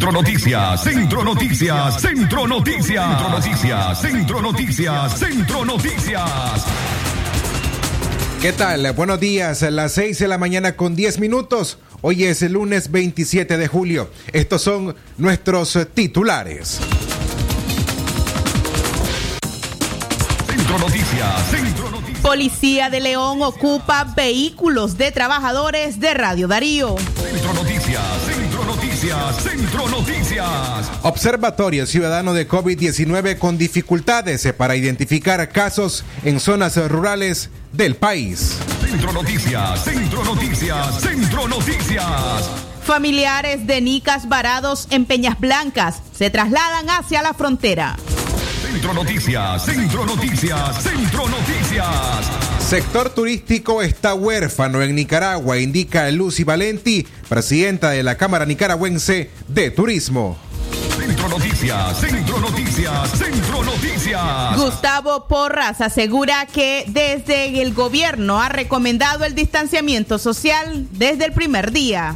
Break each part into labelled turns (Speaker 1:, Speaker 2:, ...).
Speaker 1: Centro Noticias, Centro Noticias, Centro Noticias, Centro Noticias, Centro Noticias, Centro Noticias.
Speaker 2: ¿Qué tal? Buenos días, a las 6 de la mañana con 10 minutos. Hoy es el lunes 27 de julio. Estos son nuestros titulares.
Speaker 1: Centro Noticias, Centro Noticias.
Speaker 3: Policía de León ocupa vehículos de trabajadores de Radio Darío.
Speaker 1: Centro Noticias, Centro Noticias, Centro Noticias.
Speaker 2: Observatorio Ciudadano de COVID-19 con dificultades eh, para identificar casos en zonas rurales del país.
Speaker 1: Centro Noticias, Centro Noticias, Centro Noticias.
Speaker 3: Familiares de Nicas varados en Peñas Blancas se trasladan hacia la frontera.
Speaker 1: Centro Noticias, Centro Noticias, Centro Noticias.
Speaker 2: Sector turístico está huérfano en Nicaragua, indica Lucy Valenti, presidenta de la Cámara Nicaragüense de Turismo.
Speaker 1: Centro Noticias, Centro Noticias, Centro Noticias.
Speaker 3: Gustavo Porras asegura que desde el gobierno ha recomendado el distanciamiento social desde el primer día.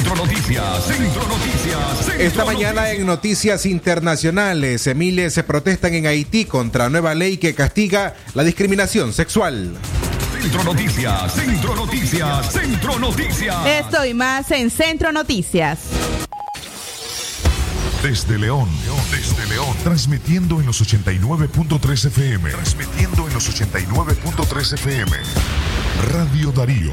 Speaker 1: Centro Noticias, Centro Noticias, Centro
Speaker 2: Esta mañana en Noticias Internacionales, miles se protestan en Haití contra nueva ley que castiga la discriminación sexual.
Speaker 1: Centro Noticias, Centro Noticias, Centro Noticias.
Speaker 3: Esto y más en Centro Noticias.
Speaker 4: Desde León, desde León, transmitiendo en los 89.3 FM. Transmitiendo en los 89.3 FM. Radio Darío.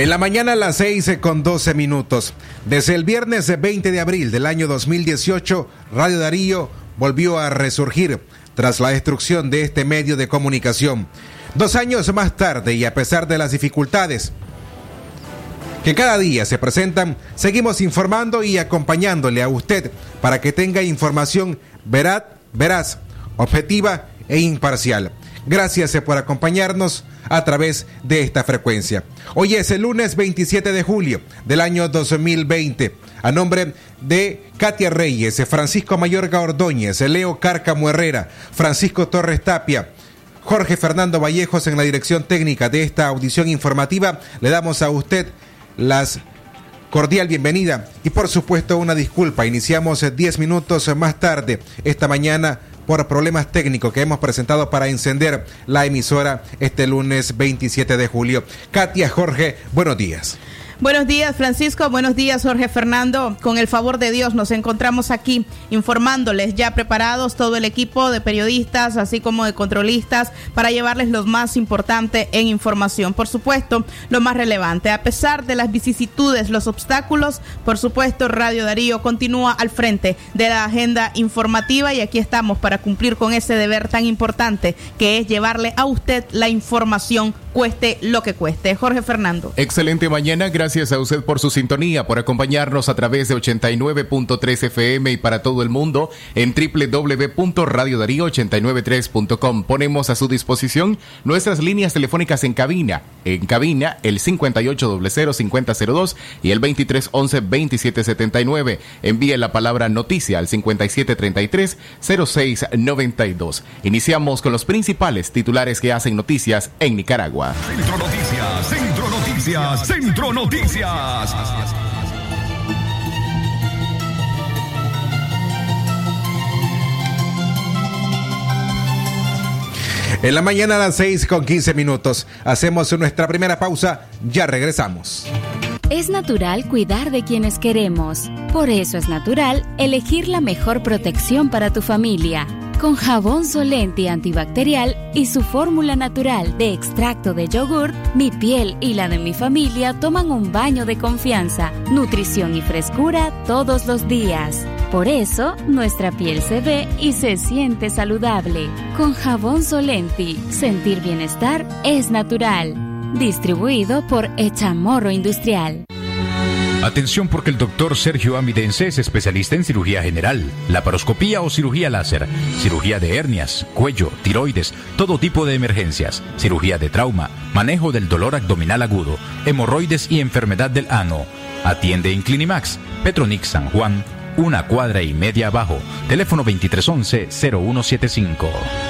Speaker 2: En la mañana a las 6 con 12 minutos. Desde el viernes 20 de abril del año 2018, Radio Darío volvió a resurgir tras la destrucción de este medio de comunicación. Dos años más tarde y a pesar de las dificultades que cada día se presentan, seguimos informando y acompañándole a usted para que tenga información veraz, veraz objetiva e imparcial. Gracias por acompañarnos a través de esta frecuencia. Hoy es el lunes 27 de julio del año 2020. A nombre de Katia Reyes, Francisco Mayorga Ordóñez, Leo Cárcamo Herrera, Francisco Torres Tapia, Jorge Fernando Vallejos en la dirección técnica de esta audición informativa, le damos a usted las cordial bienvenida y por supuesto una disculpa. Iniciamos 10 minutos más tarde esta mañana por problemas técnicos que hemos presentado para encender la emisora este lunes 27 de julio. Katia Jorge, buenos días.
Speaker 3: Buenos días, Francisco. Buenos días, Jorge Fernando. Con el favor de Dios, nos encontramos aquí informándoles ya preparados todo el equipo de periodistas, así como de controlistas, para llevarles lo más importante en información. Por supuesto, lo más relevante. A pesar de las vicisitudes, los obstáculos, por supuesto, Radio Darío continúa al frente de la agenda informativa y aquí estamos para cumplir con ese deber tan importante que es llevarle a usted la información, cueste lo que cueste. Jorge Fernando.
Speaker 5: Excelente mañana, gracias gracias a usted por su sintonía, por acompañarnos a través de 89.3 FM y para todo el mundo en www.radiodarío893.com. Ponemos a su disposición nuestras líneas telefónicas en cabina. En cabina, el 5800-5002 y el 2311-2779. Envíe la palabra noticia al 5733-0692. Iniciamos con los principales titulares que hacen noticias en Nicaragua.
Speaker 1: Centro Noticias, Centro Noticias, Centro Noticias.
Speaker 2: En la mañana a las 6 con 15 minutos. Hacemos nuestra primera pausa. Ya regresamos.
Speaker 6: Es natural cuidar de quienes queremos. Por eso es natural elegir la mejor protección para tu familia. Con jabón Solenti antibacterial y su fórmula natural de extracto de yogur, mi piel y la de mi familia toman un baño de confianza, nutrición y frescura todos los días. Por eso, nuestra piel se ve y se siente saludable. Con jabón Solenti, sentir bienestar es natural. Distribuido por Echamorro Industrial.
Speaker 7: Atención porque el doctor Sergio Amidense es especialista en cirugía general, laparoscopía o cirugía láser, cirugía de hernias, cuello, tiroides, todo tipo de emergencias, cirugía de trauma, manejo del dolor abdominal agudo, hemorroides y enfermedad del ano. Atiende en Clinimax, Petronix San Juan, una cuadra y media abajo, teléfono 2311-0175.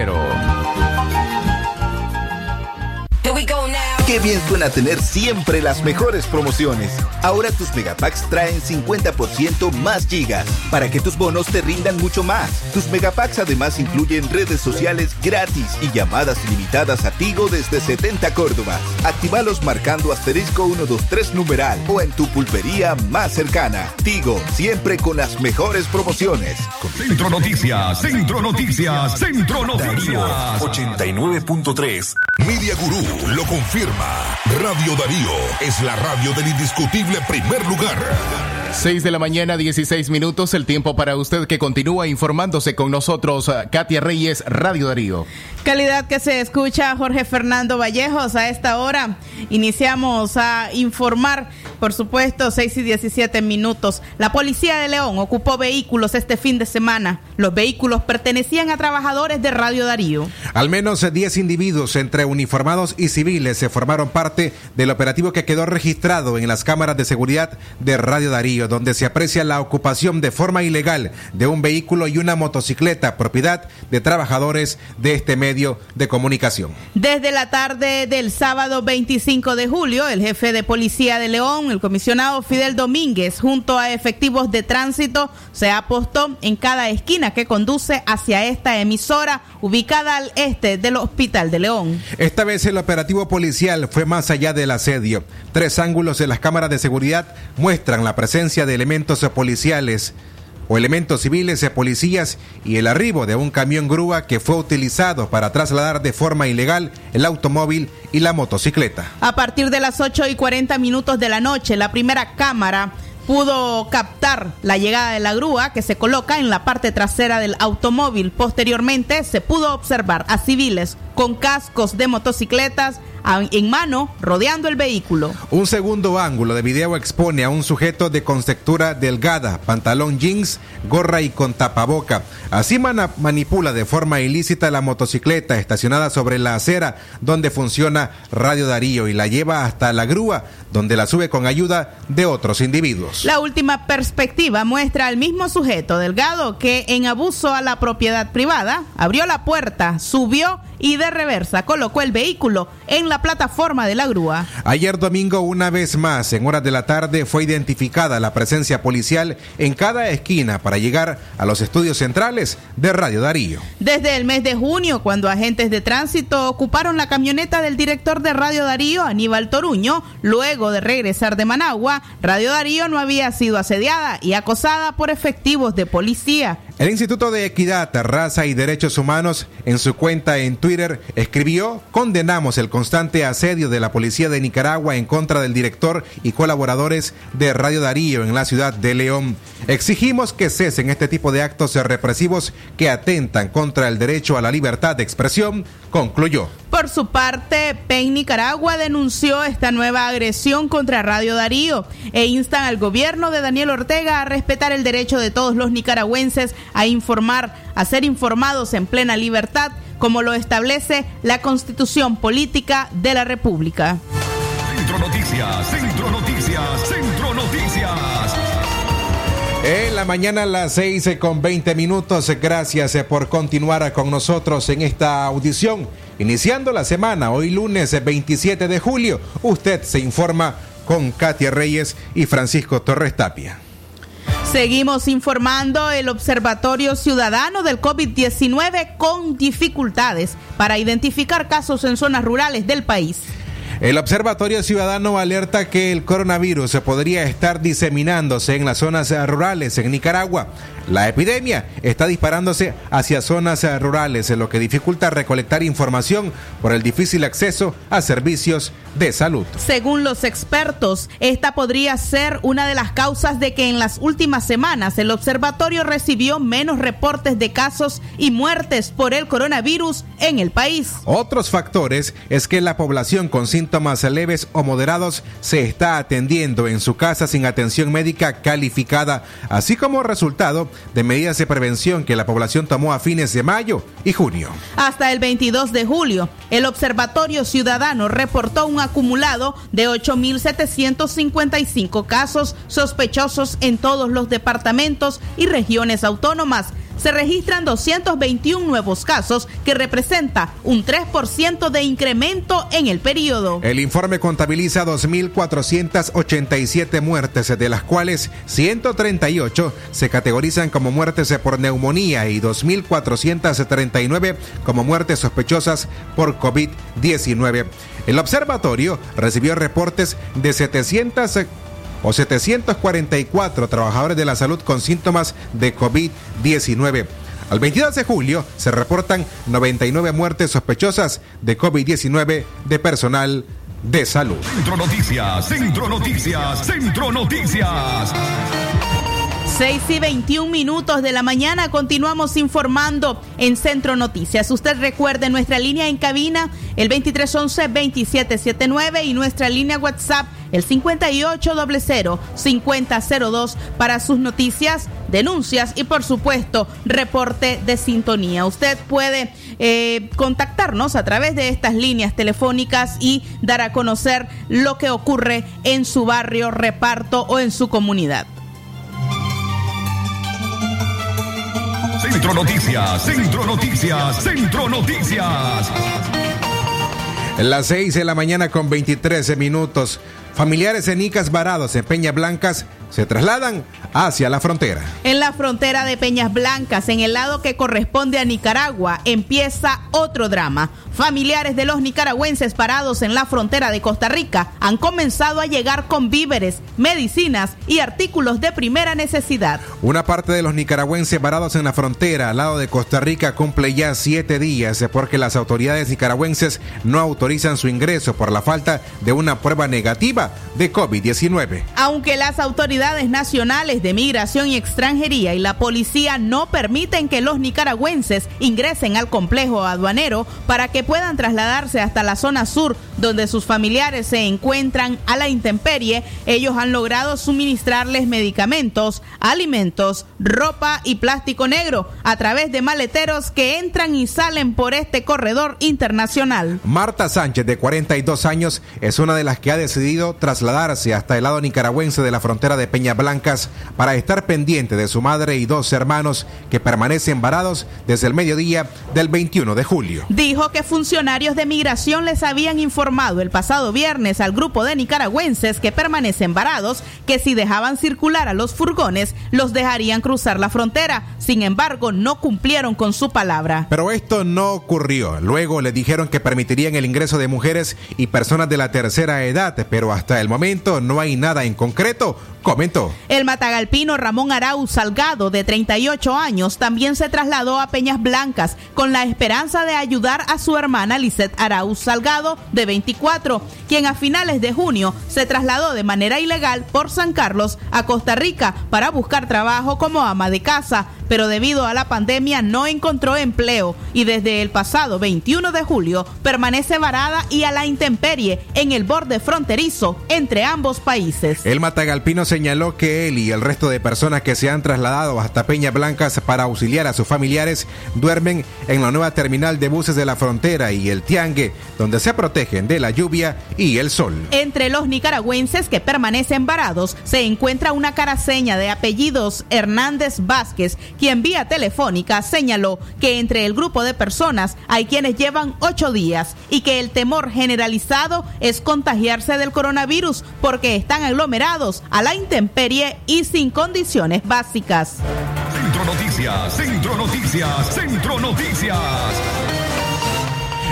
Speaker 7: cero.
Speaker 8: Qué bien suena tener siempre las mejores promociones. Ahora tus megapacks traen 50% más gigas para que tus bonos te rindan mucho más. Tus megapacks además incluyen redes sociales gratis y llamadas ilimitadas a Tigo desde 70 Córdoba. Actívalos marcando asterisco 123 numeral o en tu pulpería más cercana. Tigo, siempre con las mejores promociones.
Speaker 1: Centro Noticias, Centro Noticias, Centro Noticias.
Speaker 4: 89.3. Media Gurú lo confirma. Radio Darío es la radio del indiscutible primer lugar.
Speaker 5: 6 de la mañana, 16 minutos, el tiempo para usted que continúa informándose con nosotros, Katia Reyes, Radio Darío.
Speaker 3: Calidad que se escucha Jorge Fernando Vallejos a esta hora. Iniciamos a informar, por supuesto, 6 y 17 minutos. La policía de León ocupó vehículos este fin de semana. Los vehículos pertenecían a trabajadores de Radio Darío.
Speaker 2: Al menos 10 individuos entre uniformados y civiles se formaron parte del operativo que quedó registrado en las cámaras de seguridad de Radio Darío, donde se aprecia la ocupación de forma ilegal de un vehículo y una motocicleta propiedad de trabajadores de este medio de comunicación.
Speaker 3: Desde la tarde del sábado 25 de julio, el jefe de policía de León, el comisionado Fidel Domínguez, junto a efectivos de tránsito, se apostó en cada esquina que conduce hacia esta emisora ubicada al este del Hospital de León.
Speaker 2: Esta vez el operativo policial fue más allá del asedio. Tres ángulos de las cámaras de seguridad muestran la presencia de elementos policiales o elementos civiles de policías y el arribo de un camión grúa que fue utilizado para trasladar de forma ilegal el automóvil y la motocicleta.
Speaker 3: A partir de las 8 y 40 minutos de la noche, la primera cámara pudo captar la llegada de la grúa que se coloca en la parte trasera del automóvil. Posteriormente se pudo observar a civiles con cascos de motocicletas en mano rodeando el vehículo.
Speaker 2: Un segundo ángulo de video expone a un sujeto de contextura delgada, pantalón jeans, gorra y con tapaboca. Así manipula de forma ilícita la motocicleta estacionada sobre la acera donde funciona Radio Darío y la lleva hasta la grúa donde la sube con ayuda de otros individuos.
Speaker 3: La última perspectiva muestra al mismo sujeto delgado que en abuso a la propiedad privada abrió la puerta, subió y de reversa colocó el vehículo en la plataforma de la grúa.
Speaker 2: Ayer domingo, una vez más, en horas de la tarde, fue identificada la presencia policial en cada esquina para llegar a los estudios centrales de Radio Darío.
Speaker 3: Desde el mes de junio, cuando agentes de tránsito ocuparon la camioneta del director de Radio Darío, Aníbal Toruño, luego de regresar de Managua, Radio Darío no había sido asediada y acosada por efectivos de policía.
Speaker 2: El Instituto de Equidad, Raza y Derechos Humanos, en su cuenta en Twitter, escribió, condenamos el constante asedio de la Policía de Nicaragua en contra del director y colaboradores de Radio Darío en la ciudad de León. Exigimos que cesen este tipo de actos represivos que atentan contra el derecho a la libertad de expresión, concluyó.
Speaker 3: Por su parte, PEN Nicaragua denunció esta nueva agresión contra Radio Darío e instan al gobierno de Daniel Ortega a respetar el derecho de todos los nicaragüenses a informar, a ser informados en plena libertad, como lo establece la Constitución Política de la República.
Speaker 1: Centro Noticias, Centro Noticias, Centro Noticias.
Speaker 2: En la mañana a las 6 con 20 minutos, gracias eh, por continuar con nosotros en esta audición. Iniciando la semana, hoy lunes 27 de julio, usted se informa con Katia Reyes y Francisco Torres Tapia.
Speaker 3: Seguimos informando el Observatorio Ciudadano del COVID-19 con dificultades para identificar casos en zonas rurales del país.
Speaker 2: El Observatorio Ciudadano alerta que el coronavirus podría estar diseminándose en las zonas rurales en Nicaragua. La epidemia está disparándose hacia zonas rurales, lo que dificulta recolectar información por el difícil acceso a servicios de salud.
Speaker 3: Según los expertos, esta podría ser una de las causas de que en las últimas semanas el observatorio recibió menos reportes de casos y muertes por el coronavirus en el país.
Speaker 2: Otros factores es que la población con síntomas leves o moderados se está atendiendo en su casa sin atención médica calificada, así como resultado de medidas de prevención que la población tomó a fines de mayo y junio.
Speaker 3: Hasta el 22 de julio, el Observatorio Ciudadano reportó un acumulado de 8.755 casos sospechosos en todos los departamentos y regiones autónomas. Se registran 221 nuevos casos, que representa un 3% de incremento en el periodo.
Speaker 2: El informe contabiliza 2.487 muertes, de las cuales 138 se categorizan como muertes por neumonía y 2.439 como muertes sospechosas por COVID-19. El observatorio recibió reportes de 700 o 744 trabajadores de la salud con síntomas de COVID-19. Al 22 de julio se reportan 99 muertes sospechosas de COVID-19 de personal de salud.
Speaker 1: Centro Noticias, Centro Noticias, Centro Noticias.
Speaker 3: 6 y 21 minutos de la mañana continuamos informando en Centro Noticias. Usted recuerde nuestra línea en cabina, el 2311-2779 y nuestra línea WhatsApp, el 5800-5002 para sus noticias, denuncias y por supuesto reporte de sintonía. Usted puede eh, contactarnos a través de estas líneas telefónicas y dar a conocer lo que ocurre en su barrio, reparto o en su comunidad.
Speaker 1: Centro Noticias, Centro Noticias, Centro Noticias.
Speaker 2: Las 6 de la mañana con 23 minutos. Familiares de Nicas varados en Peñas Blancas se trasladan hacia la frontera.
Speaker 3: En la frontera de Peñas Blancas, en el lado que corresponde a Nicaragua, empieza otro drama. Familiares de los nicaragüenses parados en la frontera de Costa Rica han comenzado a llegar con víveres, medicinas y artículos de primera necesidad.
Speaker 2: Una parte de los nicaragüenses varados en la frontera al lado de Costa Rica cumple ya siete días porque las autoridades nicaragüenses no autorizan su ingreso por la falta de una prueba negativa de COVID-19.
Speaker 3: Aunque las autoridades nacionales de migración y extranjería y la policía no permiten que los nicaragüenses ingresen al complejo aduanero para que puedan trasladarse hasta la zona sur donde sus familiares se encuentran a la intemperie, ellos han logrado suministrarles medicamentos, alimentos, ropa y plástico negro a través de maleteros que entran y salen por este corredor internacional.
Speaker 2: Marta Sánchez, de 42 años, es una de las que ha decidido trasladarse hasta el lado nicaragüense de la frontera de Peñas Blancas para estar pendiente de su madre y dos hermanos que permanecen varados desde el mediodía del 21 de julio.
Speaker 3: Dijo que funcionarios de migración les habían informado el pasado viernes al grupo de nicaragüenses que permanecen varados que si dejaban circular a los furgones los dejarían cruzar la frontera. Sin embargo, no cumplieron con su palabra.
Speaker 2: Pero esto no ocurrió. Luego le dijeron que permitirían el ingreso de mujeres y personas de la tercera edad, pero hasta el momento no hay nada en concreto comentó.
Speaker 3: El matagalpino Ramón Arau Salgado, de 38 años, también se trasladó a Peñas Blancas con la esperanza de ayudar a su hermana Lisette Arau Salgado, de 24, quien a finales de junio se trasladó de manera ilegal por San Carlos a Costa Rica para buscar trabajo como ama de casa, pero debido a la pandemia no encontró empleo y desde el pasado 21 de julio permanece varada y a la intemperie en el borde fronterizo entre ambos países.
Speaker 2: El matagalpino señaló que él y el resto de personas que se han trasladado hasta Peñas Blancas para auxiliar a sus familiares duermen en la nueva terminal de buses de la frontera y el Tiangue, donde se protegen de la lluvia y el sol.
Speaker 3: Entre los nicaragüenses que permanecen varados se encuentra una caraseña de apellidos Hernández Vázquez, quien vía telefónica señaló que entre el grupo de personas hay quienes llevan ocho días y que el temor generalizado es contagiarse del coronavirus porque están aglomerados a la intemperie y sin condiciones básicas.
Speaker 1: Centro Noticias, Centro Noticias, Centro Noticias.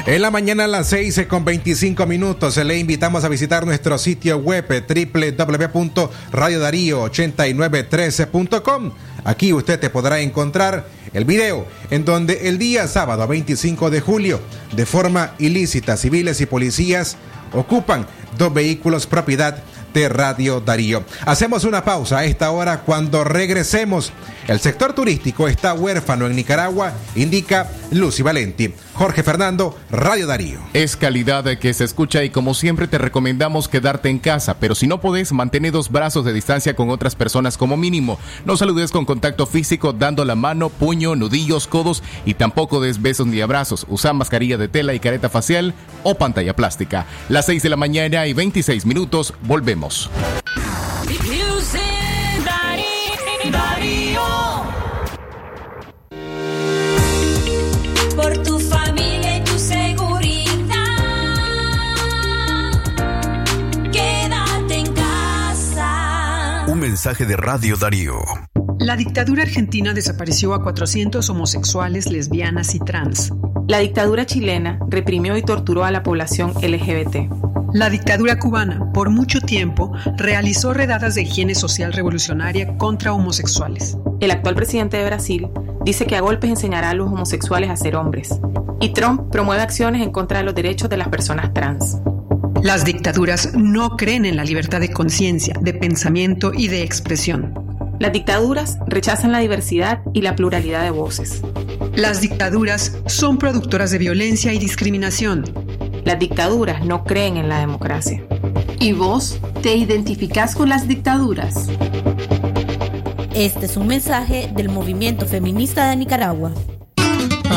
Speaker 2: En la mañana a las 6 con 25 minutos le invitamos a visitar nuestro sitio web www.radiodarío8913.com. Aquí usted te podrá encontrar el video en donde el día sábado 25 de julio, de forma ilícita, civiles y policías ocupan dos vehículos propiedad de Radio Darío. Hacemos una pausa a esta hora cuando regresemos. El sector turístico está huérfano en Nicaragua, indica Lucy Valenti. Jorge Fernando, Radio Darío.
Speaker 5: Es calidad que se escucha y como siempre te recomendamos quedarte en casa, pero si no podés, mantén dos brazos de distancia con otras personas como mínimo. No saludes con contacto físico dando la mano, puño, nudillos, codos y tampoco des besos ni abrazos. Usa mascarilla de tela y careta facial o pantalla plástica. Las 6 de la mañana y 26 minutos, volvemos.
Speaker 4: Mensaje de Radio Darío.
Speaker 9: La dictadura argentina desapareció a 400 homosexuales, lesbianas y trans.
Speaker 10: La dictadura chilena reprimió y torturó a la población LGBT.
Speaker 9: La dictadura cubana, por mucho tiempo, realizó redadas de higiene social revolucionaria contra homosexuales.
Speaker 10: El actual presidente de Brasil dice que a golpes enseñará a los homosexuales a ser hombres. Y Trump promueve acciones en contra de los derechos de las personas trans.
Speaker 9: Las dictaduras no creen en la libertad de conciencia, de pensamiento y de expresión.
Speaker 10: Las dictaduras rechazan la diversidad y la pluralidad de voces.
Speaker 9: Las dictaduras son productoras de violencia y discriminación.
Speaker 10: Las dictaduras no creen en la democracia.
Speaker 11: ¿Y vos te identificás con las dictaduras?
Speaker 12: Este es un mensaje del movimiento feminista de Nicaragua.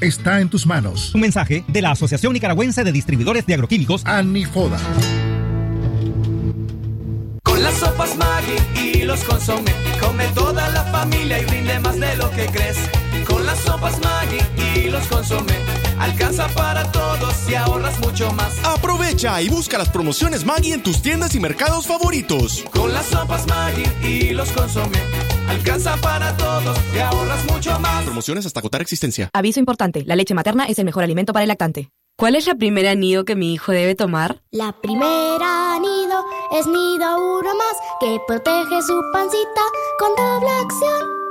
Speaker 13: está en tus manos.
Speaker 14: Un mensaje de la Asociación Nicaragüense de Distribuidores de Agroquímicos,
Speaker 13: Anifoda.
Speaker 15: Con las sopas Maggi y los consomé, come toda la familia y rinde más de lo que crees. Con las sopas Maggi y los consomé, alcanza para todos y ahorras mucho más.
Speaker 16: Aprovecha y busca las promociones Maggi en tus tiendas y mercados favoritos.
Speaker 15: Con las sopas Maggi y los consomé, alcanza para todos y ahorras mucho más.
Speaker 16: Promociones hasta agotar existencia.
Speaker 17: Aviso importante, la leche materna es el mejor alimento para el lactante. ¿Cuál es la primera nido que mi hijo debe tomar?
Speaker 18: La primera nido es nido uno más que protege su pancita con doble acción.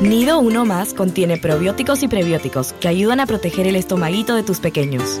Speaker 17: Nido uno más contiene probióticos y prebióticos que ayudan a proteger el estomaguito de tus pequeños.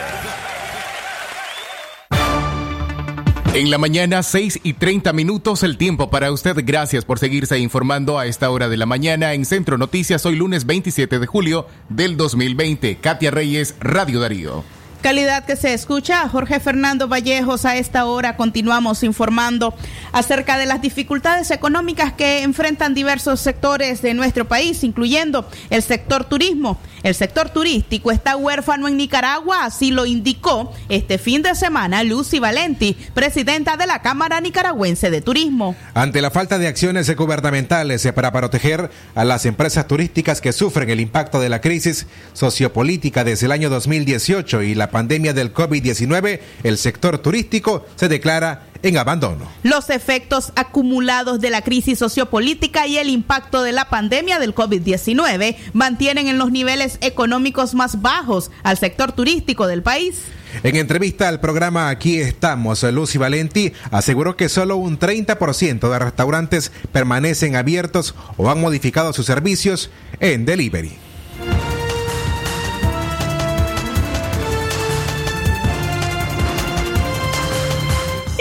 Speaker 5: En la mañana, 6 y 30 minutos, el tiempo para usted. Gracias por seguirse informando a esta hora de la mañana en Centro Noticias, hoy lunes 27 de julio del 2020. Katia Reyes, Radio Darío.
Speaker 3: Calidad que se escucha. Jorge Fernando Vallejos, a esta hora continuamos informando acerca de las dificultades económicas que enfrentan diversos sectores de nuestro país, incluyendo el sector turismo. El sector turístico está huérfano en Nicaragua, así lo indicó este fin de semana Lucy Valenti, presidenta de la Cámara Nicaragüense de Turismo.
Speaker 2: Ante la falta de acciones gubernamentales para proteger a las empresas turísticas que sufren el impacto de la crisis sociopolítica desde el año 2018 y la pandemia del COVID-19, el sector turístico se declara en abandono.
Speaker 3: Los efectos acumulados de la crisis sociopolítica y el impacto de la pandemia del COVID-19 mantienen en los niveles económicos más bajos al sector turístico del país.
Speaker 2: En entrevista al programa Aquí estamos, Lucy Valenti aseguró que solo un 30% de restaurantes permanecen abiertos o han modificado sus servicios en delivery.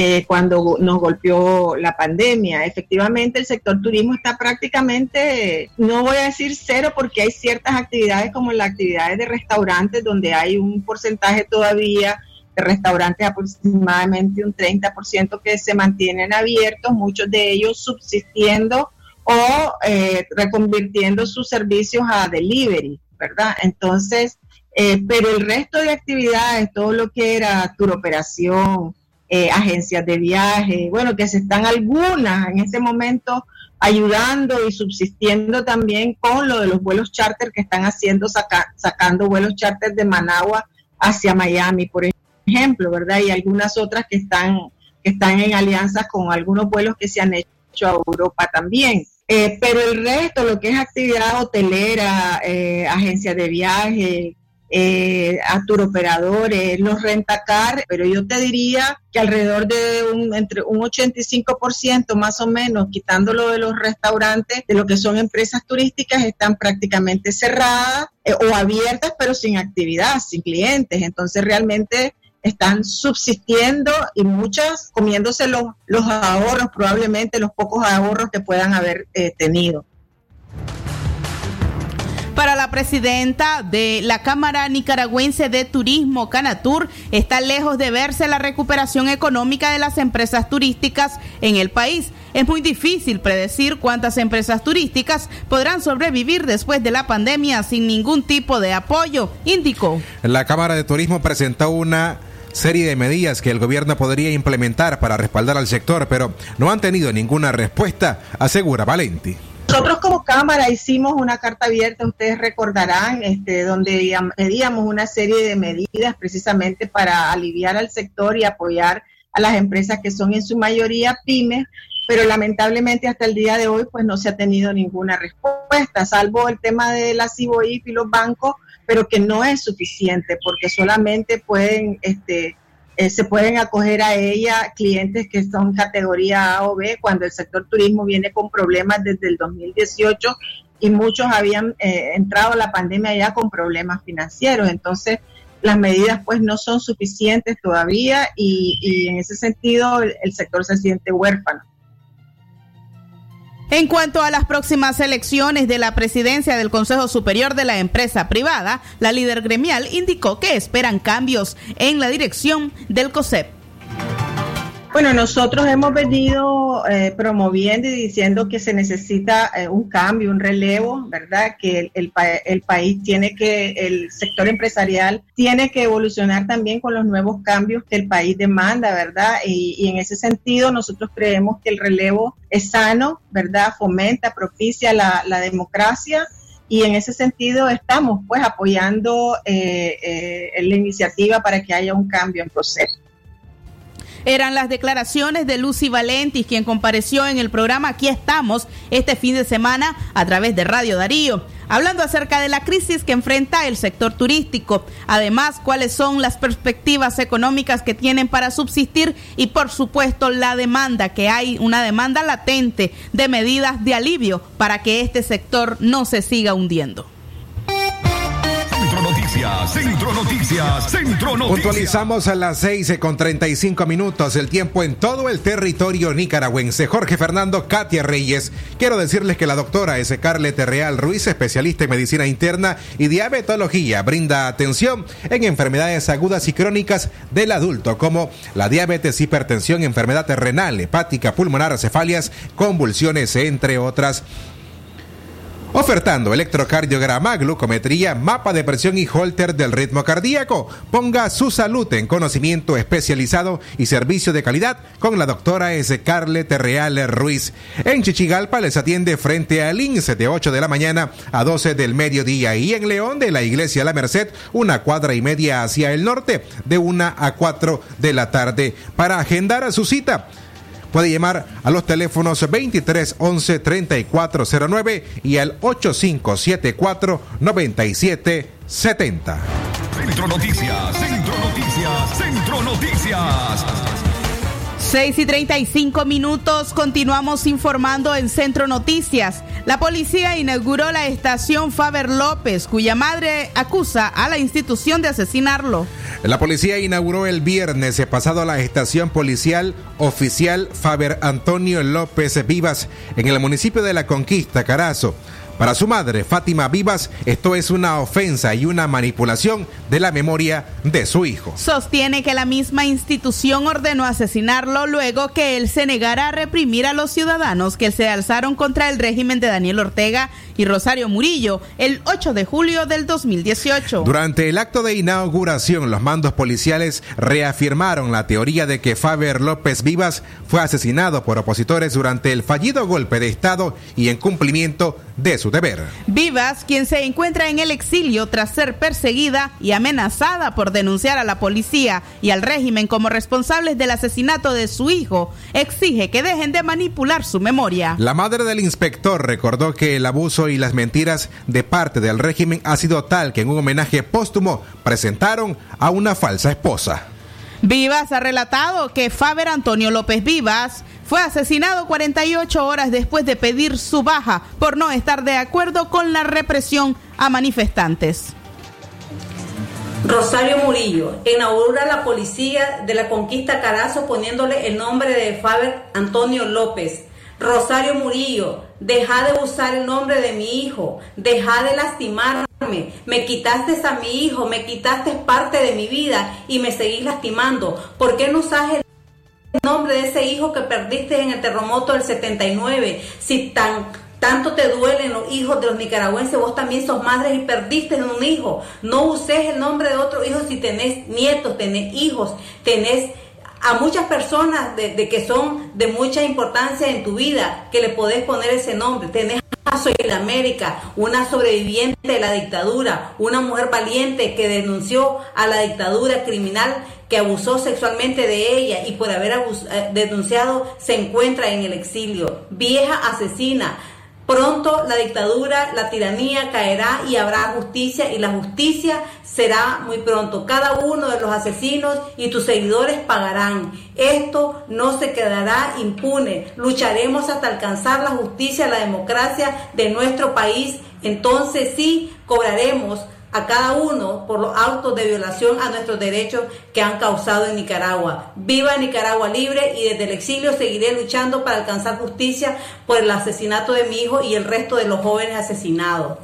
Speaker 19: Eh, cuando nos golpeó la pandemia. Efectivamente, el sector turismo está prácticamente, no voy a decir cero, porque hay ciertas actividades como las actividades de restaurantes, donde hay un porcentaje todavía de restaurantes, aproximadamente un 30% que se mantienen abiertos, muchos de ellos subsistiendo o eh, reconvirtiendo sus servicios a delivery, ¿verdad? Entonces, eh, pero el resto de actividades, todo lo que era tour operación, eh, agencias de viaje, bueno, que se están algunas en ese momento ayudando y subsistiendo también con lo de los vuelos charter que están haciendo, saca- sacando vuelos charter de Managua hacia Miami, por ejemplo, ¿verdad? Y algunas otras que están, que están en alianzas con algunos vuelos que se han hecho a Europa también. Eh, pero el resto, lo que es actividad hotelera, eh, agencias de viaje, eh, a tour operadores, los rentacar, pero yo te diría que alrededor de un, entre un 85% más o menos, quitándolo de los restaurantes, de lo que son empresas turísticas, están prácticamente cerradas eh, o abiertas, pero sin actividad, sin clientes. Entonces realmente están subsistiendo y muchas comiéndose los, los ahorros, probablemente los pocos ahorros que puedan haber eh, tenido.
Speaker 3: Para la presidenta de la Cámara Nicaragüense de Turismo, Canatur, está lejos de verse la recuperación económica de las empresas turísticas en el país. Es muy difícil predecir cuántas empresas turísticas podrán sobrevivir después de la pandemia sin ningún tipo de apoyo, indicó.
Speaker 2: La Cámara de Turismo presentó una serie de medidas que el gobierno podría implementar para respaldar al sector, pero no han tenido ninguna respuesta, asegura Valenti.
Speaker 19: Nosotros como Cámara hicimos una carta abierta, ustedes recordarán, este, donde pedíamos una serie de medidas precisamente para aliviar al sector y apoyar a las empresas que son en su mayoría pymes, pero lamentablemente hasta el día de hoy pues no se ha tenido ninguna respuesta, salvo el tema de la CIBOIF y los bancos, pero que no es suficiente porque solamente pueden este, eh, se pueden acoger a ella clientes que son categoría A o B cuando el sector turismo viene con problemas desde el 2018 y muchos habían eh, entrado a la pandemia ya con problemas financieros. Entonces, las medidas pues no son suficientes todavía y, y en ese sentido el, el sector se siente huérfano.
Speaker 3: En cuanto a las próximas elecciones de la presidencia del Consejo Superior de la Empresa Privada, la líder gremial indicó que esperan cambios en la dirección del COSEP.
Speaker 19: Bueno, nosotros hemos venido eh, promoviendo y diciendo que se necesita eh, un cambio, un relevo, ¿verdad? Que el, el pa- el país tiene que, el sector empresarial tiene que evolucionar también con los nuevos cambios que el país demanda, ¿verdad? Y, y en ese sentido nosotros creemos que el relevo es sano, ¿verdad? Fomenta, propicia la, la democracia y en ese sentido estamos pues apoyando eh, eh, la iniciativa para que haya un cambio en proceso.
Speaker 3: Eran las declaraciones de Lucy Valentis, quien compareció en el programa Aquí estamos este fin de semana a través de Radio Darío, hablando acerca de la crisis que enfrenta el sector turístico, además cuáles son las perspectivas económicas que tienen para subsistir y por supuesto la demanda, que hay una demanda latente de medidas de alivio para que este sector no se siga hundiendo.
Speaker 1: Noticias, Centro Noticias, Centro Noticias.
Speaker 2: Puntualizamos a las 6 con 35 minutos, el tiempo en todo el territorio nicaragüense. Jorge Fernando, Katia Reyes. Quiero decirles que la doctora S. Carlete Real Ruiz, especialista en medicina interna y diabetología, brinda atención en enfermedades agudas y crónicas del adulto, como la diabetes, hipertensión, enfermedad renal, hepática, pulmonar, cefalias, convulsiones, entre otras. Ofertando electrocardiograma, glucometría, mapa de presión y holter del ritmo cardíaco. Ponga su salud en conocimiento especializado y servicio de calidad con la doctora S. Carlet Real Ruiz. En Chichigalpa les atiende frente al INSE de 8 de la mañana a 12 del mediodía y en León de la Iglesia La Merced una cuadra y media hacia el norte de 1 a 4 de la tarde. Para agendar su cita Puede llamar a los teléfonos 23 11 3409 y al 8574 9770.
Speaker 1: Centro Noticias, Centro Noticias, Centro Noticias.
Speaker 3: 6 y 35 minutos, continuamos informando en Centro Noticias. La policía inauguró la estación Faber López, cuya madre acusa a la institución de asesinarlo.
Speaker 2: La policía inauguró el viernes pasado la estación policial oficial Faber Antonio López Vivas en el municipio de La Conquista, Carazo. Para su madre, Fátima Vivas, esto es una ofensa y una manipulación de la memoria de su hijo.
Speaker 3: Sostiene que la misma institución ordenó asesinarlo luego que él se negara a reprimir a los ciudadanos que se alzaron contra el régimen de Daniel Ortega y Rosario Murillo el 8 de julio del 2018.
Speaker 2: Durante el acto de inauguración, los mandos policiales reafirmaron la teoría de que Faber López Vivas fue asesinado por opositores durante el fallido golpe de Estado y en cumplimiento de su deber.
Speaker 3: Vivas, quien se encuentra en el exilio tras ser perseguida y amenazada por denunciar a la policía y al régimen como responsables del asesinato de su hijo, exige que dejen de manipular su memoria.
Speaker 2: La madre del inspector recordó que el abuso y las mentiras de parte del régimen ha sido tal que en un homenaje póstumo presentaron a una falsa esposa.
Speaker 3: Vivas ha relatado que Faber Antonio López Vivas fue asesinado 48 horas después de pedir su baja por no estar de acuerdo con la represión a manifestantes.
Speaker 20: Rosario Murillo inaugura la policía de la conquista Carazo poniéndole el nombre de Faber Antonio López. Rosario Murillo, deja de usar el nombre de mi hijo, deja de lastimarme, me quitaste a mi hijo, me quitaste parte de mi vida y me seguís lastimando. ¿Por qué no usas el nombre de ese hijo que perdiste en el terremoto del 79? Si tan tanto te duelen los hijos de los nicaragüenses, vos también sos madre y perdiste un hijo. No uses el nombre de otro hijo si tenés nietos, tenés hijos, tenés a muchas personas de, que son de mucha importancia en tu vida que le podés poner ese nombre. Tenés a Soy la América, una sobreviviente de la dictadura, una mujer valiente que denunció a la dictadura criminal que abusó sexualmente de ella y por haber eh, denunciado se encuentra en el exilio. Vieja asesina. Pronto la dictadura, la tiranía caerá y habrá justicia y la justicia será muy pronto. Cada uno de los asesinos y tus seguidores pagarán. Esto no se quedará impune. Lucharemos hasta alcanzar la justicia, la democracia de nuestro país. Entonces sí cobraremos a cada uno por los actos de violación a nuestros derechos que han causado en Nicaragua. Viva Nicaragua libre y desde el exilio seguiré luchando para alcanzar justicia por el asesinato de mi hijo y el resto de los jóvenes asesinados.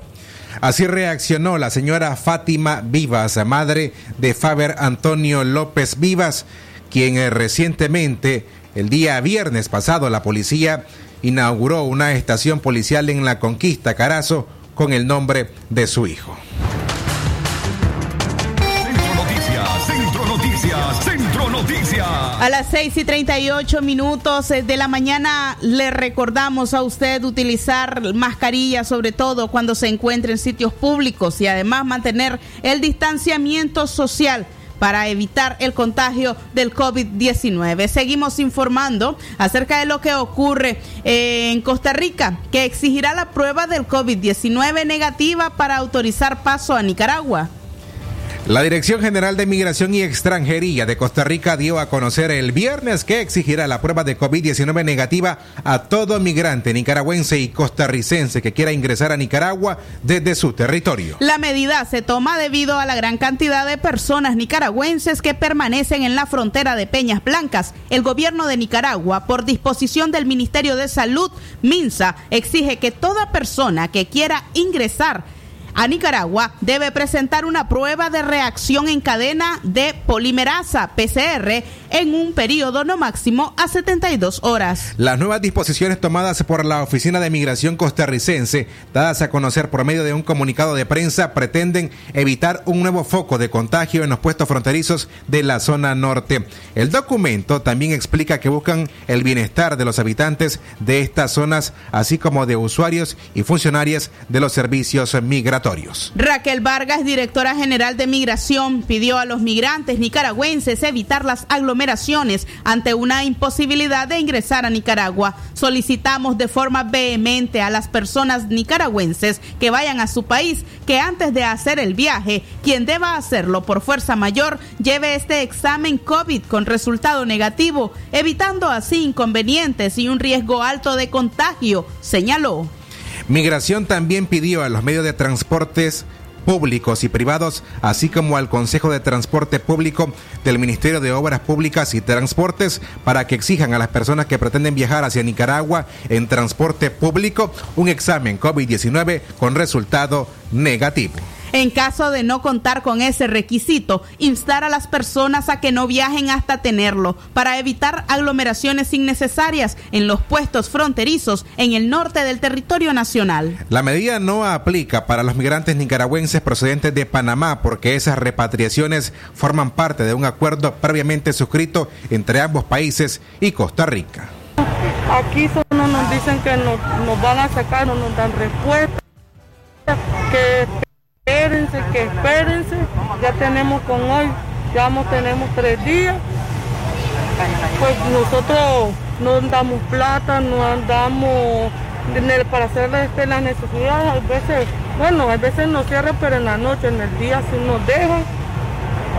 Speaker 2: Así reaccionó la señora Fátima Vivas, madre de Faber Antonio López Vivas, quien eh, recientemente, el día viernes pasado, la policía inauguró una estación policial en la Conquista Carazo con el nombre de su hijo.
Speaker 1: Centro Noticias.
Speaker 3: A las 6 y 38 minutos eh, de la mañana le recordamos a usted utilizar mascarilla, sobre todo cuando se encuentre en sitios públicos y además mantener el distanciamiento social para evitar el contagio del COVID-19. Seguimos informando acerca de lo que ocurre eh, en Costa Rica, que exigirá la prueba del COVID-19 negativa para autorizar paso a Nicaragua.
Speaker 2: La Dirección General de Migración y Extranjería de Costa Rica dio a conocer el viernes que exigirá la prueba de COVID-19 negativa a todo migrante nicaragüense y costarricense que quiera ingresar a Nicaragua desde su territorio.
Speaker 3: La medida se toma debido a la gran cantidad de personas nicaragüenses que permanecen en la frontera de Peñas Blancas. El gobierno de Nicaragua, por disposición del Ministerio de Salud, MINSA, exige que toda persona que quiera ingresar a Nicaragua debe presentar una prueba de reacción en cadena de polimerasa PCR en un periodo no máximo a 72 horas.
Speaker 2: Las nuevas disposiciones tomadas por la Oficina de Migración costarricense, dadas a conocer por medio de un comunicado de prensa, pretenden evitar un nuevo foco de contagio en los puestos fronterizos de la zona norte. El documento también explica que buscan el bienestar de los habitantes de estas zonas, así como de usuarios y funcionarias de los servicios migratorios.
Speaker 3: Raquel Vargas, directora general de Migración, pidió a los migrantes nicaragüenses evitar las aglomeraciones ante una imposibilidad de ingresar a Nicaragua. Solicitamos de forma vehemente a las personas nicaragüenses que vayan a su país que antes de hacer el viaje, quien deba hacerlo por fuerza mayor, lleve este examen COVID con resultado negativo, evitando así inconvenientes y un riesgo alto de contagio, señaló.
Speaker 2: Migración también pidió a los medios de transportes públicos y privados, así como al Consejo de Transporte Público del Ministerio de Obras Públicas y Transportes, para que exijan a las personas que pretenden viajar hacia Nicaragua en transporte público un examen COVID-19 con resultado negativo.
Speaker 3: En caso de no contar con ese requisito, instar a las personas a que no viajen hasta tenerlo para evitar aglomeraciones innecesarias en los puestos fronterizos en el norte del territorio nacional.
Speaker 2: La medida no aplica para los migrantes nicaragüenses procedentes de Panamá porque esas repatriaciones forman parte de un acuerdo previamente suscrito entre ambos países y Costa Rica.
Speaker 21: Aquí solo nos dicen que nos, nos van a sacar, no nos dan respuesta, que espérense, que espérense, ya tenemos con hoy, ya tenemos tres días, pues nosotros no andamos plata, no andamos para hacer este, las necesidades, a veces, bueno, a veces nos cierran, pero en la noche, en el día sí nos dejan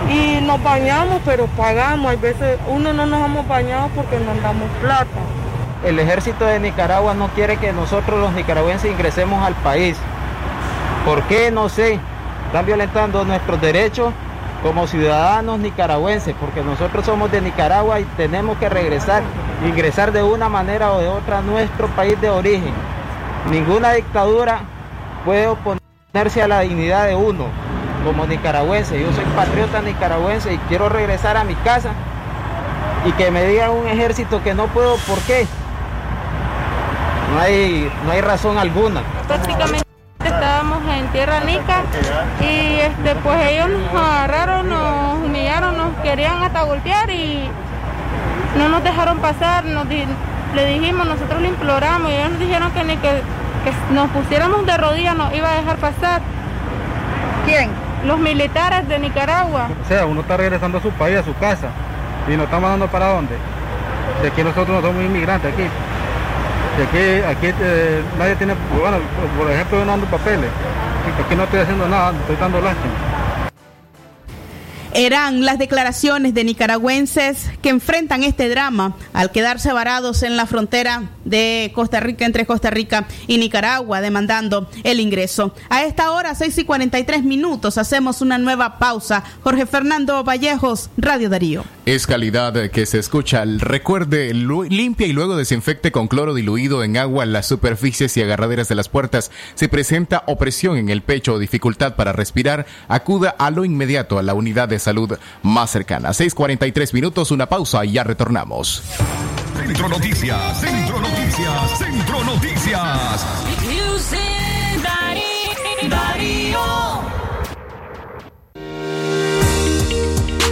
Speaker 21: y nos bañamos, pero pagamos, hay veces uno no nos hemos bañado porque no andamos plata.
Speaker 22: El ejército de Nicaragua no quiere que nosotros los nicaragüenses ingresemos al país. ¿Por qué? No sé. Están violentando nuestros derechos como ciudadanos nicaragüenses, porque nosotros somos de Nicaragua y tenemos que regresar, ingresar de una manera o de otra a nuestro país de origen. Ninguna dictadura puede oponerse a la dignidad de uno como nicaragüense. Yo soy patriota nicaragüense y quiero regresar a mi casa y que me diga un ejército que no puedo, ¿por qué? No hay, no hay razón alguna.
Speaker 23: Prácticamente estábamos en tierra nica y este pues ellos nos agarraron, nos humillaron, nos querían hasta golpear y no nos dejaron pasar, nos di- le dijimos, nosotros le imploramos y ellos nos dijeron que ni que, que nos pusiéramos de rodillas nos iba a dejar pasar. ¿Quién? Los militares de Nicaragua.
Speaker 24: O sea, uno está regresando a su país, a su casa, y nos está mandando para dónde. De aquí nosotros no somos inmigrantes aquí. De aquí, aquí eh, nadie tiene, bueno, por ejemplo, yo no ando papeles. Aquí no estoy haciendo nada, estoy dando lástima.
Speaker 3: Eran las declaraciones de nicaragüenses que enfrentan este drama al quedarse varados en la frontera de Costa Rica, entre Costa Rica y Nicaragua, demandando el ingreso. A esta hora, 6 y 43 minutos, hacemos una nueva pausa. Jorge Fernando Vallejos, Radio Darío.
Speaker 5: Es calidad que se escucha. Recuerde, limpia y luego desinfecte con cloro diluido en agua las superficies y agarraderas de las puertas. Si presenta opresión en el pecho o dificultad para respirar, acuda a lo inmediato a la unidad de salud más cercana. 6:43 minutos, una pausa y ya retornamos.
Speaker 1: Centro Noticias, Centro Noticias, Centro Noticias.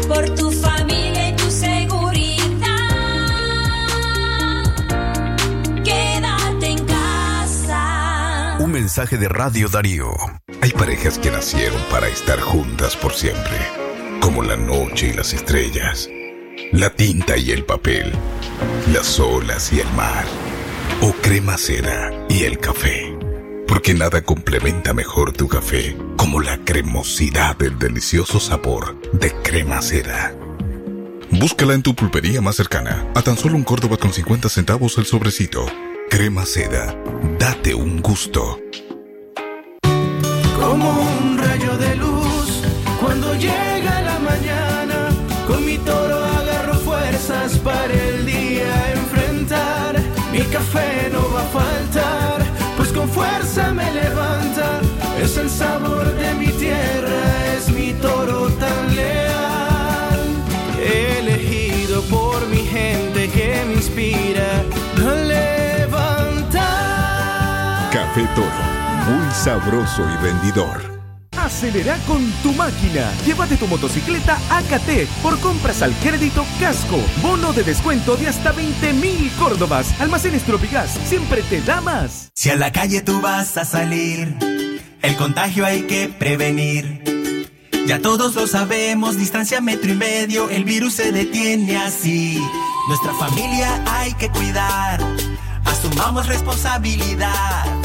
Speaker 25: Por tu
Speaker 4: mensaje de Radio Darío. Hay parejas que nacieron para estar juntas por siempre, como la noche y las estrellas, la tinta y el papel, las olas y el mar, o crema seda y el café. Porque nada complementa mejor tu café como la cremosidad del delicioso sabor de crema seda. Búscala en tu pulpería más cercana, a tan solo un Córdoba con 50 centavos el sobrecito. Crema seda, date un gusto. Sabroso y rendidor.
Speaker 26: Acelera con tu máquina. Llévate tu motocicleta AKT por compras al crédito Casco. Bono de descuento de hasta 20 mil Córdobas. Almacenes Tropigas siempre te da más.
Speaker 27: Si a la calle tú vas a salir, el contagio hay que prevenir. Ya todos lo sabemos, distancia metro y medio, el virus se detiene así. Nuestra familia hay que cuidar, asumamos responsabilidad.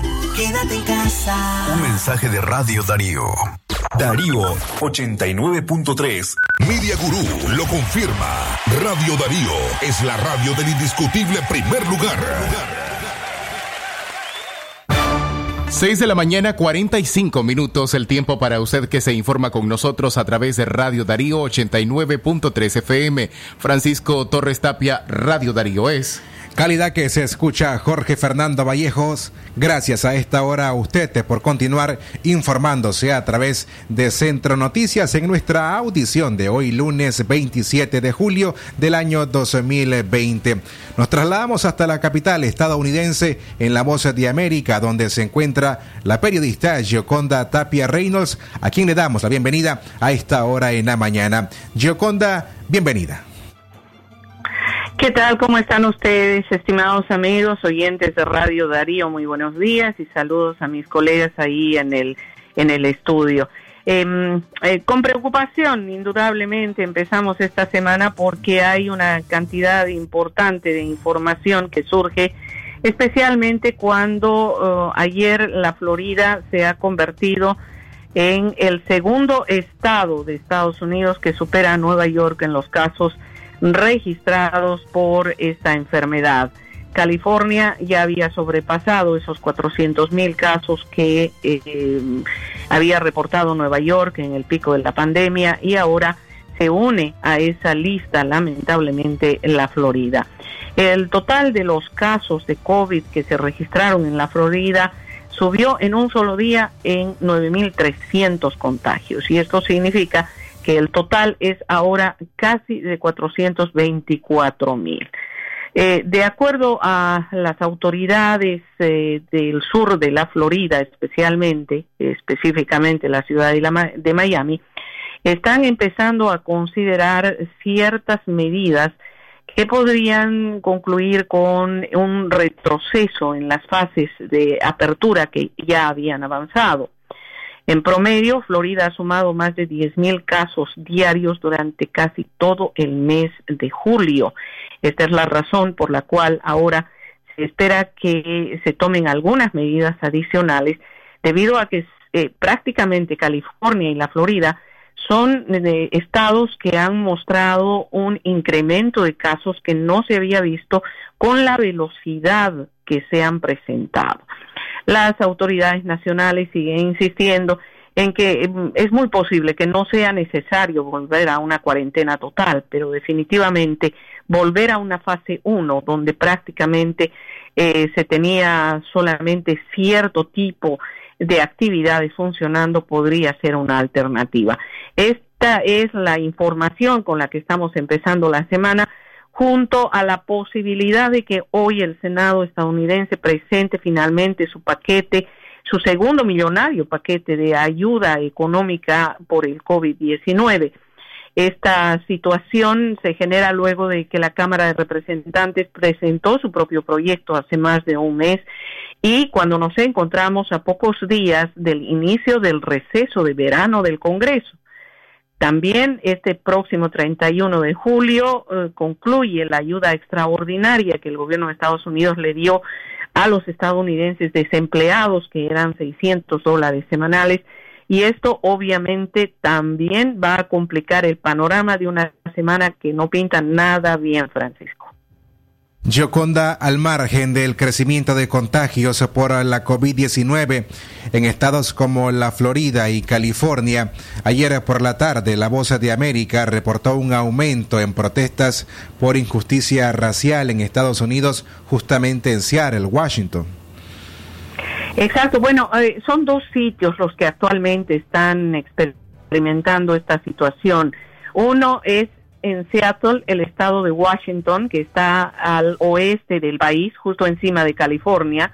Speaker 27: Quédate en casa.
Speaker 4: Un mensaje de Radio Darío. Darío 89.3. Media Gurú lo confirma. Radio Darío es la radio del indiscutible primer lugar.
Speaker 5: 6 de la mañana, 45 minutos, el tiempo para usted que se informa con nosotros a través de Radio Darío 89.3 FM. Francisco Torres Tapia, Radio Darío es.
Speaker 2: Calidad que se escucha Jorge Fernando Vallejos. Gracias a esta hora a usted por continuar informándose a través de Centro Noticias en nuestra audición de hoy lunes 27 de julio del año 2020. Nos trasladamos hasta la capital estadounidense en La Voz de América donde se encuentra la periodista Gioconda Tapia Reynolds a quien le damos la bienvenida a esta hora en la mañana. Gioconda, bienvenida.
Speaker 28: ¿Qué tal? ¿Cómo están ustedes, estimados amigos, oyentes de Radio Darío? Muy buenos días y saludos a mis colegas ahí en el, en el estudio. Eh, eh, con preocupación, indudablemente, empezamos esta semana porque hay una cantidad importante de información que surge, especialmente cuando eh, ayer la Florida se ha convertido en el segundo estado de Estados Unidos que supera a Nueva York en los casos registrados por esta enfermedad. California ya había sobrepasado esos 400 mil casos que eh, había reportado Nueva York en el pico de la pandemia y ahora se une a esa lista lamentablemente la Florida. El total de los casos de COVID que se registraron en la Florida subió en un solo día en 9.300 contagios y esto significa que el total es ahora casi de 424 mil. Eh, de acuerdo a las autoridades eh, del sur de la Florida, especialmente, específicamente la ciudad de, la, de Miami, están empezando a considerar ciertas medidas que podrían concluir con un retroceso en las fases de apertura que ya habían avanzado. En promedio, Florida ha sumado más de 10.000 casos diarios durante casi todo el mes de julio. Esta es la razón por la cual ahora se espera que se tomen algunas medidas adicionales debido a que eh, prácticamente California y la Florida son estados que han mostrado un incremento de casos que no se había visto con la velocidad que se han presentado. Las autoridades nacionales siguen insistiendo en que mm, es muy posible que no sea necesario volver a una cuarentena total, pero definitivamente volver a una fase 1 donde prácticamente eh, se tenía solamente cierto tipo de actividades funcionando podría ser una alternativa. Esta es la información con la que estamos empezando la semana junto a la posibilidad de que hoy el Senado estadounidense presente finalmente su paquete su segundo millonario paquete de ayuda económica por el COVID-19. Esta situación se genera luego de que la Cámara de Representantes presentó su propio proyecto hace más de un mes y cuando nos encontramos a pocos días del inicio del receso de verano del Congreso. También este próximo 31 de julio eh, concluye la ayuda extraordinaria que el gobierno de Estados Unidos le dio a los estadounidenses desempleados, que eran 600 dólares semanales. Y esto obviamente también va a complicar el panorama de una semana que no pinta nada bien, Francisco.
Speaker 2: Gioconda, al margen del crecimiento de contagios por la COVID-19 en estados como la Florida y California, ayer por la tarde la Voz de América reportó un aumento en protestas por injusticia racial en Estados Unidos, justamente en Seattle, Washington.
Speaker 28: Exacto, bueno, eh, son dos sitios los que actualmente están experimentando esta situación. Uno es en Seattle, el estado de Washington, que está al oeste del país, justo encima de California,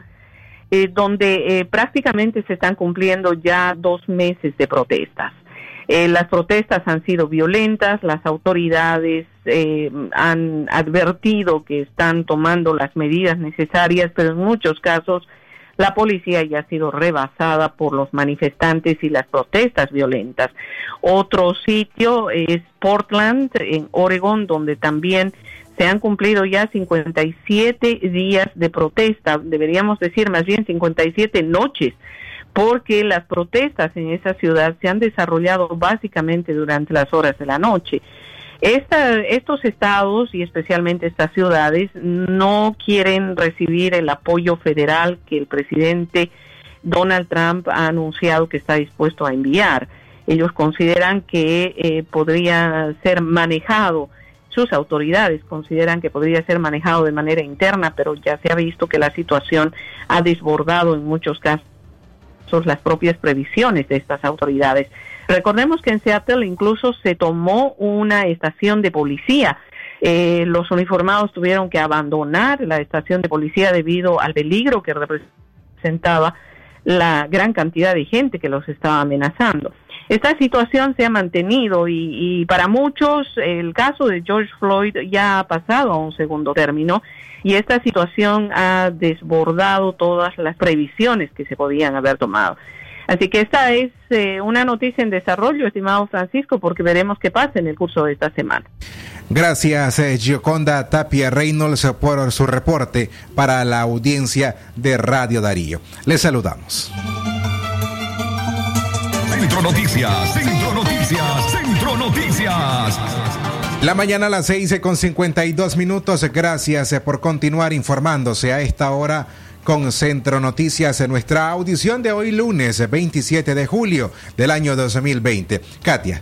Speaker 28: eh, donde eh, prácticamente se están cumpliendo ya dos meses de protestas. Eh, las protestas han sido violentas, las autoridades han advertido que están tomando las medidas necesarias, pero en muchos casos la policía ya ha sido rebasada por los manifestantes y las protestas violentas. Otro sitio es Portland, en Oregon, donde también se han cumplido ya 57 días de protesta, deberíamos decir más bien 57 noches, porque las protestas en esa ciudad se han desarrollado básicamente durante las horas de la noche. Esta, estos estados y especialmente estas ciudades no quieren recibir el apoyo federal que el presidente Donald Trump ha anunciado que está dispuesto a enviar. Ellos consideran que eh, podría ser manejado, sus autoridades consideran que podría ser manejado de manera interna, pero ya se ha visto que la situación ha desbordado en muchos casos las propias previsiones de estas autoridades. Recordemos que en Seattle incluso se tomó una estación de policía. Eh, los uniformados tuvieron que abandonar la estación de policía debido al peligro que representaba la gran cantidad de gente que los estaba amenazando. Esta situación se ha mantenido y, y, para muchos el caso de George Floyd ya ha pasado a un segundo término y esta situación ha desbordado todas las previsiones que se podían haber tomado. Así que esta es eh, una noticia en desarrollo, estimado Francisco, porque veremos qué pasa en el curso de esta semana.
Speaker 2: Gracias, eh, Gioconda Tapia Reynolds, por su reporte para la audiencia de Radio Darío. Les saludamos.
Speaker 1: Centro Noticias, Centro Noticias, Centro Noticias.
Speaker 2: La mañana a las 6 con 52 minutos. Gracias eh, por continuar informándose a esta hora con Centro Noticias en nuestra audición de hoy lunes 27 de julio del año 2020. Katia.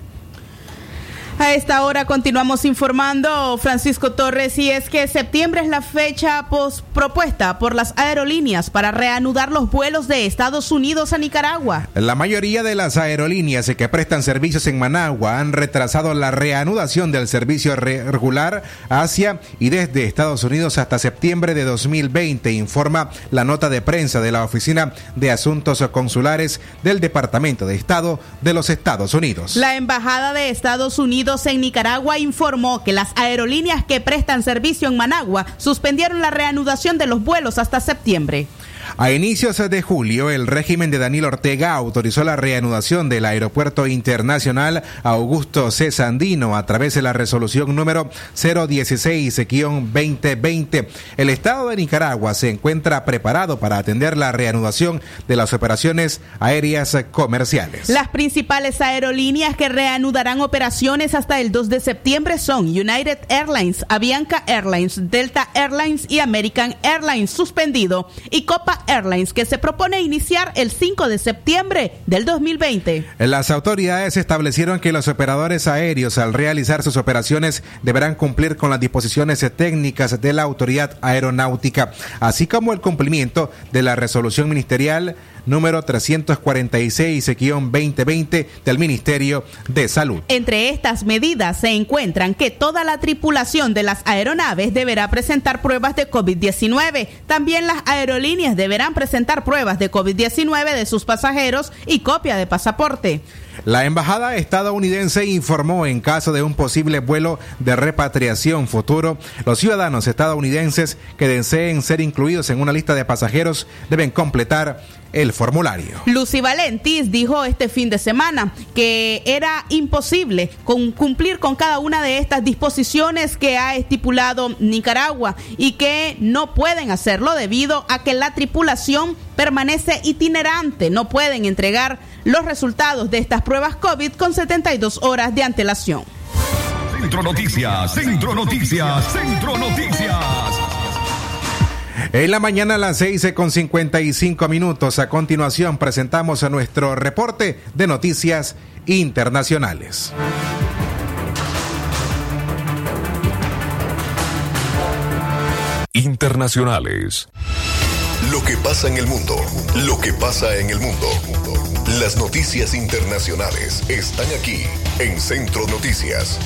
Speaker 3: A esta hora continuamos informando, Francisco Torres, y es que septiembre es la fecha propuesta por las aerolíneas para reanudar los vuelos de Estados Unidos a Nicaragua.
Speaker 2: La mayoría de las aerolíneas que prestan servicios en Managua han retrasado la reanudación del servicio regular hacia y desde Estados Unidos hasta septiembre de 2020, informa la nota de prensa de la Oficina de Asuntos Consulares del Departamento de Estado de los Estados Unidos.
Speaker 3: La Embajada de Estados Unidos en Nicaragua informó que las aerolíneas que prestan servicio en Managua suspendieron la reanudación de los vuelos hasta septiembre.
Speaker 2: A inicios de julio, el régimen de Daniel Ortega autorizó la reanudación del Aeropuerto Internacional Augusto C. Sandino a través de la resolución número 016-2020. El Estado de Nicaragua se encuentra preparado para atender la reanudación de las operaciones aéreas comerciales.
Speaker 3: Las principales aerolíneas que reanudarán operaciones hasta el 2 de septiembre son United Airlines, Avianca Airlines, Delta Airlines y American Airlines suspendido y Copa Airlines que se propone iniciar el 5 de septiembre del 2020.
Speaker 2: Las autoridades establecieron que los operadores aéreos al realizar sus operaciones deberán cumplir con las disposiciones técnicas de la autoridad aeronáutica, así como el cumplimiento de la resolución ministerial número 346-2020 del Ministerio de Salud.
Speaker 3: Entre estas medidas se encuentran que toda la tripulación de las aeronaves deberá presentar pruebas de COVID-19. También las aerolíneas deberán presentar pruebas de COVID-19 de sus pasajeros y copia de pasaporte.
Speaker 2: La embajada estadounidense informó en caso de un posible vuelo de repatriación futuro, los ciudadanos estadounidenses que deseen ser incluidos en una lista de pasajeros deben completar el formulario.
Speaker 3: Lucy Valentis dijo este fin de semana que era imposible con cumplir con cada una de estas disposiciones que ha estipulado Nicaragua y que no pueden hacerlo debido a que la tripulación permanece itinerante, no pueden entregar los resultados de estas pruebas COVID con 72 horas de antelación.
Speaker 1: Centro Noticias, Centro Noticias, Centro Noticias.
Speaker 2: En la mañana a las 6 con 55 minutos. A continuación presentamos a nuestro reporte de noticias internacionales.
Speaker 4: Internacionales.
Speaker 29: Lo que pasa en el mundo, lo que pasa en el mundo. Las noticias internacionales están aquí en Centro Noticias.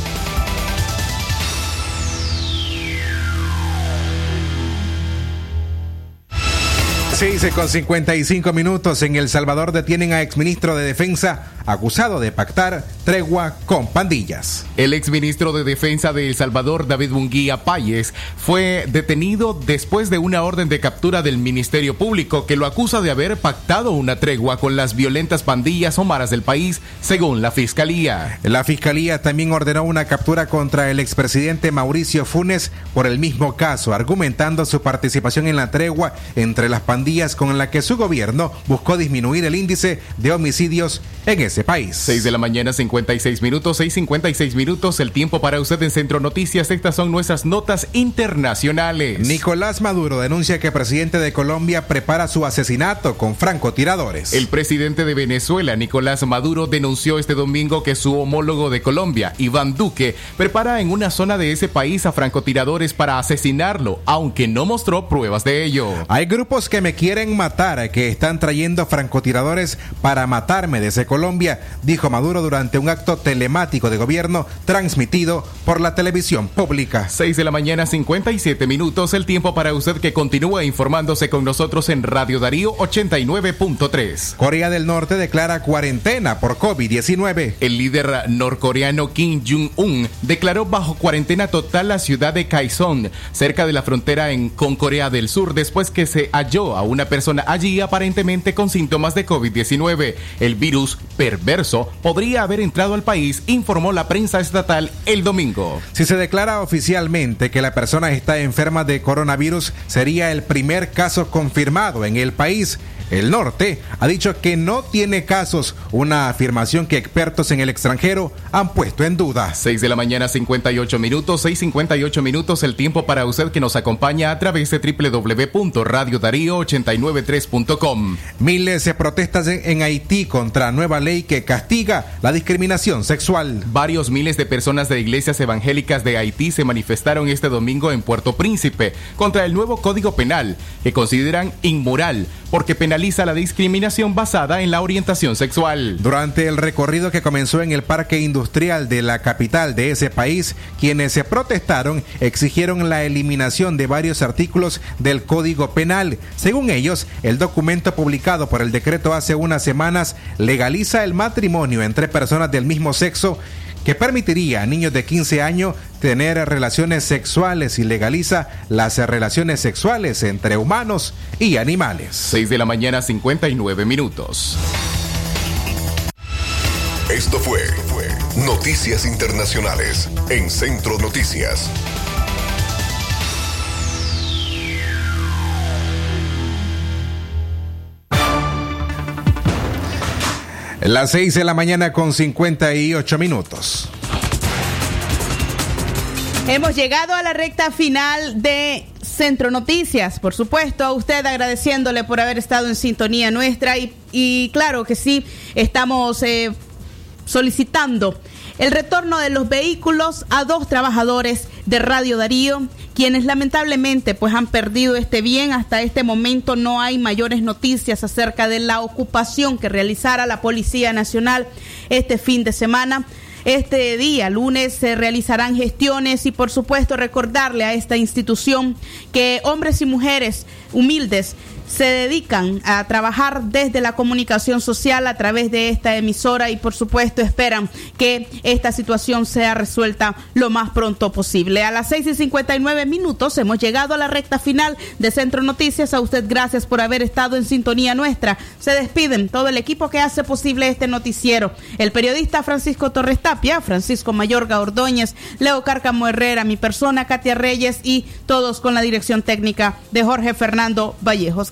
Speaker 2: 6 con 55 minutos. En El Salvador detienen a exministro de Defensa acusado de pactar tregua con pandillas.
Speaker 5: El exministro de Defensa de El Salvador, David Munguía Payes, fue detenido después de una orden de captura del Ministerio Público que lo acusa de haber pactado una tregua con las violentas pandillas o maras del país, según la Fiscalía.
Speaker 2: La Fiscalía también ordenó una captura contra el expresidente Mauricio Funes por el mismo caso, argumentando su participación en la tregua entre las pandillas con la que su gobierno buscó disminuir el índice de homicidios en ese país.
Speaker 5: 6 de la mañana, 56 minutos, 6.56 minutos, el tiempo para usted en Centro Noticias. Estas son nuestras notas internacionales.
Speaker 2: Nicolás Maduro denuncia que el presidente de Colombia prepara su asesinato con francotiradores.
Speaker 5: El presidente de Venezuela, Nicolás Maduro, denunció este domingo que su homólogo de Colombia, Iván Duque, prepara en una zona de ese país a francotiradores para asesinarlo, aunque no mostró pruebas de ello.
Speaker 2: Hay grupos que me quieren matar, que están trayendo francotiradores para matarme desde Colombia, dijo Maduro durante un acto telemático de gobierno transmitido por la televisión pública.
Speaker 5: 6 de la mañana, 57 minutos, el tiempo para usted que continúa informándose con nosotros en Radio Darío 89.3.
Speaker 2: Corea del Norte declara cuarentena por COVID-19.
Speaker 5: El líder norcoreano Kim Jong-un declaró bajo cuarentena total la ciudad de Kaesong, cerca de la frontera en, con Corea del Sur, después que se halló a una persona allí aparentemente con síntomas de COVID-19. El virus perverso podría haber entrado al país, informó la prensa estatal el domingo.
Speaker 2: Si se declara oficialmente que la persona está enferma de coronavirus, sería el primer caso confirmado en el país. El norte ha dicho que no tiene casos, una afirmación que expertos en el extranjero han puesto en duda.
Speaker 5: 6 de la mañana 58 minutos, 6.58 minutos el tiempo para usted que nos acompaña a través de www.radiodarío893.com.
Speaker 2: Miles de protestas en Haití contra nueva ley que castiga la discriminación sexual.
Speaker 5: Varios miles de personas de iglesias evangélicas de Haití se manifestaron este domingo en Puerto Príncipe contra el nuevo código penal que consideran inmoral porque penaliza la discriminación basada en la orientación sexual.
Speaker 2: Durante el recorrido que comenzó en el Parque Industrial de la capital de ese país, quienes se protestaron exigieron la eliminación de varios artículos del Código Penal. Según ellos, el documento publicado por el decreto hace unas semanas legaliza el matrimonio entre personas del mismo sexo que permitiría a niños de 15 años tener relaciones sexuales y legaliza las relaciones sexuales entre humanos y animales.
Speaker 5: 6 de la mañana 59 minutos.
Speaker 29: Esto fue Noticias Internacionales en Centro Noticias.
Speaker 2: Las 6 de la mañana con 58 minutos.
Speaker 3: Hemos llegado a la recta final de Centro Noticias. Por supuesto, a usted agradeciéndole por haber estado en sintonía nuestra y, claro que sí, estamos eh, solicitando el retorno de los vehículos a dos trabajadores de Radio Darío, quienes lamentablemente pues han perdido este bien. Hasta este momento no hay mayores noticias acerca de la ocupación que realizara la Policía Nacional este fin de semana. Este día, lunes, se realizarán gestiones y por supuesto recordarle a esta institución que hombres y mujeres humildes se dedican a trabajar desde la comunicación social a través de esta emisora y por supuesto esperan que esta situación sea resuelta lo más pronto posible. A las 6 y 59 minutos hemos llegado a la recta final de Centro Noticias. A usted gracias por haber estado en sintonía nuestra. Se despiden todo el equipo que hace posible este noticiero. El periodista Francisco Torres Tapia, Francisco Mayorga Ordóñez, Leo Cárcamo Herrera, mi persona Katia Reyes y todos con la dirección técnica de Jorge Fernando Vallejos.